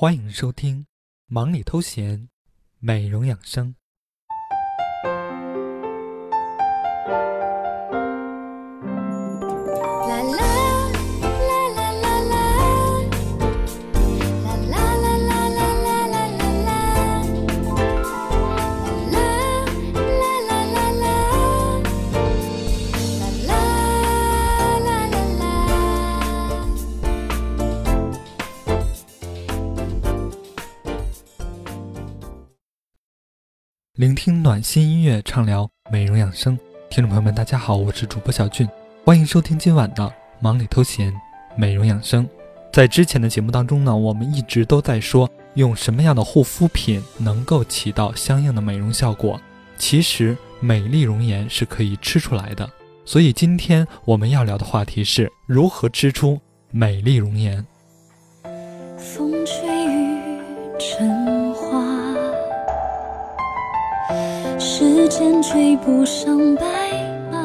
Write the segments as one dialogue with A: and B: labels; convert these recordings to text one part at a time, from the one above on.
A: 欢迎收听《忙里偷闲》，美容养生。聆听暖心音乐，畅聊美容养生。听众朋友们，大家好，我是主播小俊，欢迎收听今晚的忙里偷闲美容养生。在之前的节目当中呢，我们一直都在说用什么样的护肤品能够起到相应的美容效果。其实美丽容颜是可以吃出来的，所以今天我们要聊的话题是如何吃出美丽容颜。风吹雨成。间追不上白马。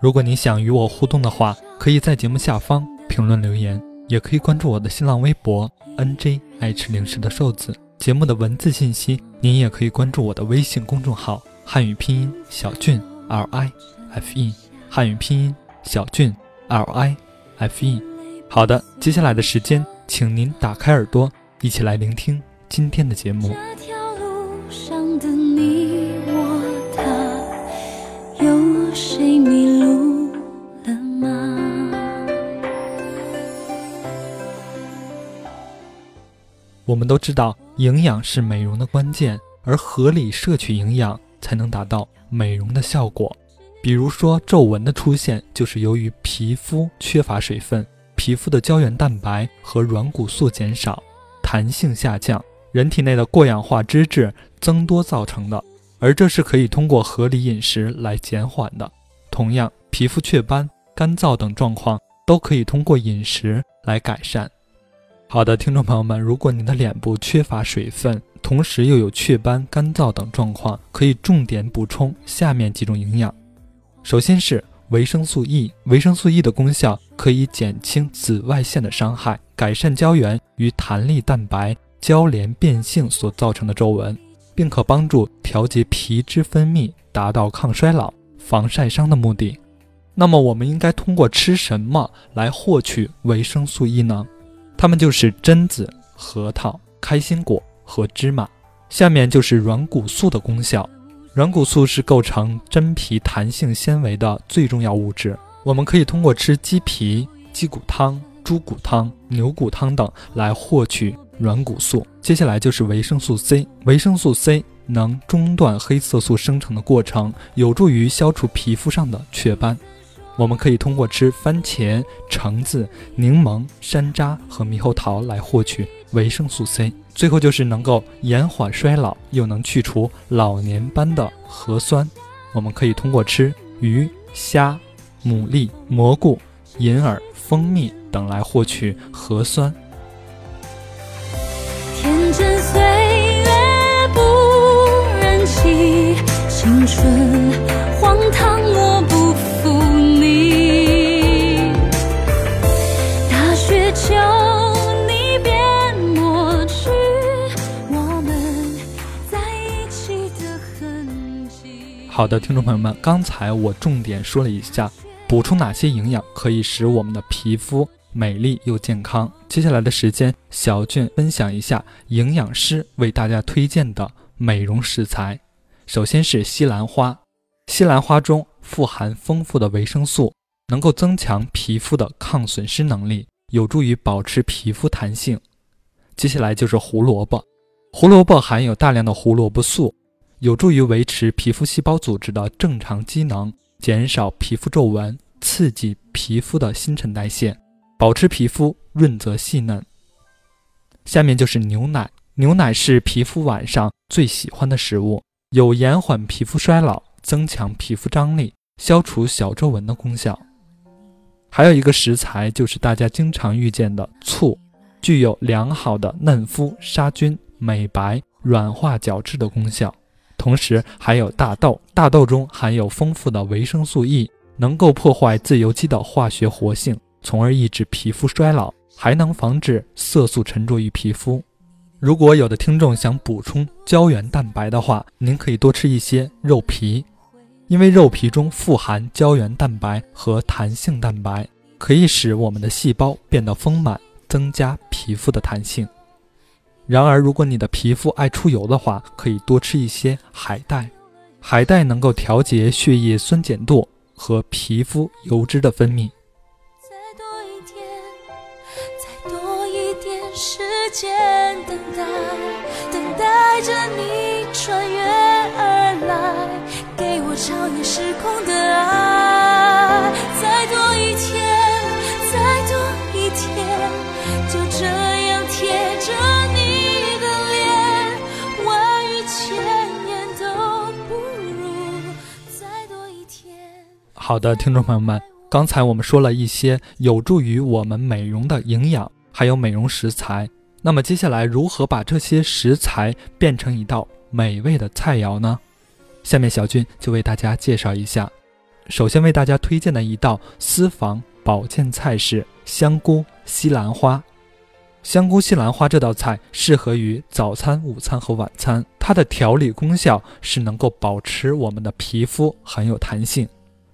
A: 如果你想与我互动的话，可以在节目下方评论留言，也可以关注我的新浪微博 N J 爱吃零食的瘦子。节目的文字信息，您也可以关注我的微信公众号汉语拼音小俊 L I F E 汉语拼音小俊 L I F E。好的，接下来的时间，请您打开耳朵，一起来聆听今天的节目。我们都知道，营养是美容的关键，而合理摄取营养才能达到美容的效果。比如说，皱纹的出现就是由于皮肤缺乏水分，皮肤的胶原蛋白和软骨素减少，弹性下降，人体内的过氧化脂质增多造成的。而这是可以通过合理饮食来减缓的。同样，皮肤雀斑、干燥等状况都可以通过饮食来改善。好的，听众朋友们，如果你的脸部缺乏水分，同时又有雀斑、干燥等状况，可以重点补充下面几种营养。首先是维生素 E，维生素 E 的功效可以减轻紫外线的伤害，改善胶原与弹力蛋白交联变性所造成的皱纹，并可帮助调节皮脂分泌，达到抗衰老、防晒伤的目的。那么，我们应该通过吃什么来获取维生素 E 呢？它们就是榛子、核桃、开心果和芝麻。下面就是软骨素的功效。软骨素是构成真皮弹性纤维的最重要物质。我们可以通过吃鸡皮、鸡骨汤、猪骨汤、牛骨汤等来获取软骨素。接下来就是维生素 C。维生素 C 能中断黑色素生成的过程，有助于消除皮肤上的雀斑。我们可以通过吃番茄、橙子、柠檬、山楂和猕猴桃来获取维生素 C。最后就是能够延缓衰老又能去除老年斑的核酸。我们可以通过吃鱼、虾、牡蛎、蘑菇、银耳、蜂蜜等来获取核酸。好的，听众朋友们，刚才我重点说了一下，补充哪些营养可以使我们的皮肤美丽又健康。接下来的时间，小俊分享一下营养师为大家推荐的美容食材。首先是西兰花，西兰花中富含丰富的维生素，能够增强皮肤的抗损失能力，有助于保持皮肤弹性。接下来就是胡萝卜，胡萝卜含有大量的胡萝卜素。有助于维持皮肤细胞组织的正常机能，减少皮肤皱纹，刺激皮肤的新陈代谢，保持皮肤润泽细嫩。下面就是牛奶，牛奶是皮肤晚上最喜欢的食物，有延缓皮肤衰老、增强皮肤张力、消除小皱纹的功效。还有一个食材就是大家经常遇见的醋，具有良好的嫩肤、杀菌、美白、软化角质的功效。同时还有大豆，大豆中含有丰富的维生素 E，能够破坏自由基的化学活性，从而抑制皮肤衰老，还能防止色素沉着于皮肤。如果有的听众想补充胶原蛋白的话，您可以多吃一些肉皮，因为肉皮中富含胶原蛋白和弹性蛋白，可以使我们的细胞变得丰满，增加皮肤的弹性。然而，如果你的皮肤爱出油的话，可以多吃一些海带。海带能够调节血液酸碱度和皮肤油脂的分泌。
B: 再多一天，再多一点时间等待，等待着你穿越
A: 好的，听众朋友们，刚才我们说了一些有助于我们美容的营养，还有美容食材。那么接下来如何把这些食材变成一道美味的菜肴呢？下面小俊就为大家介绍一下。首先为大家推荐的一道私房保健菜是香菇西兰花。香菇西兰花这道菜适合于早餐、午餐和晚餐。它的调理功效是能够保持我们的皮肤很有弹性。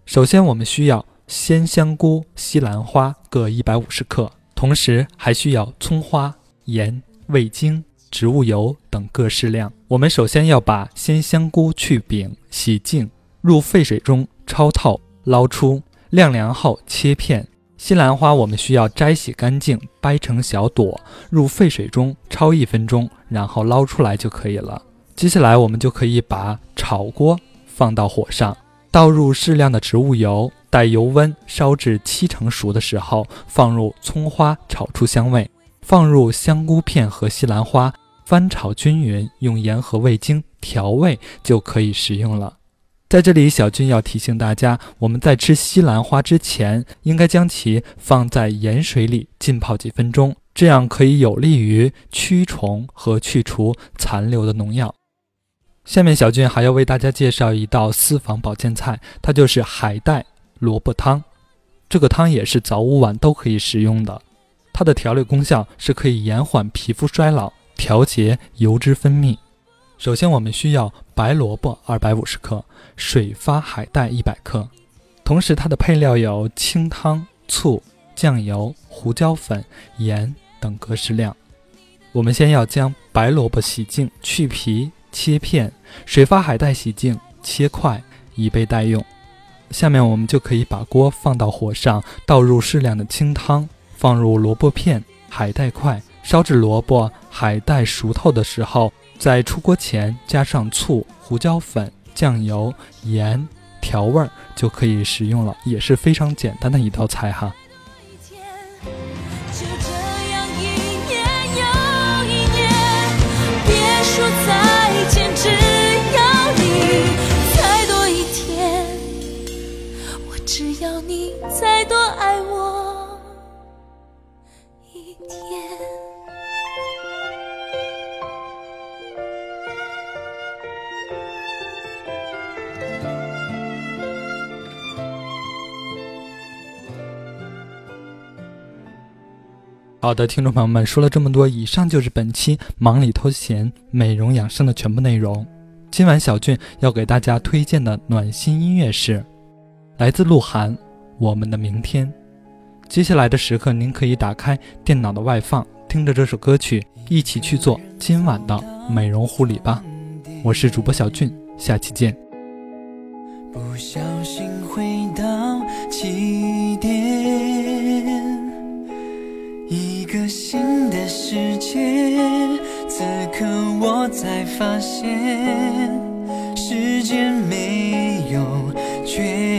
A: 首先，我们需要鲜香菇、西兰花各一百五十克，同时还需要葱花、盐、味精、植物油等各适量。我们首先要把鲜香菇去柄、洗净，入沸水中焯透，捞出，晾凉后切片。西兰花我们需要摘洗干净，掰成小朵，入沸水中焯一分钟，然后捞出来就可以了。接下来我们就可以把炒锅放到火上，倒入适量的植物油，待油温烧至七成熟的时候，放入葱花炒出香味，放入香菇片和西兰花，翻炒均匀，用盐和味精调味就可以食用了。在这里，小军要提醒大家，我们在吃西兰花之前，应该将其放在盐水里浸泡几分钟，这样可以有利于驱虫和去除残留的农药。下面，小俊还要为大家介绍一道私房保健菜，它就是海带萝卜汤。这个汤也是早午晚都可以食用的，它的调理功效是可以延缓皮肤衰老，调节油脂分泌。首先，我们需要白萝卜二百五十克，水发海带一百克，同时它的配料有清汤、醋、酱油、胡椒粉、盐等各适量。我们先要将白萝卜洗净、去皮、切片；水发海带洗净、切块，以备待用。下面我们就可以把锅放到火上，倒入适量的清汤，放入萝卜片、海带块，烧至萝卜、海带熟透的时候。在出锅前加上醋、胡椒粉、酱油、盐调味儿就可以食用了，也是非常简单的一道菜哈。好的，听众朋友们，说了这么多，以上就是本期忙里偷闲美容养生的全部内容。今晚小俊要给大家推荐的暖心音乐是来自鹿晗《我们的明天》。接下来的时刻，您可以打开电脑的外放，听着这首歌曲，一起去做今晚的美容护理吧。我是主播小俊，下期见。
C: 不小心回到起点，一个新的世界。此刻我才发现，时间没有绝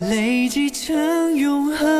C: 累积成永恒。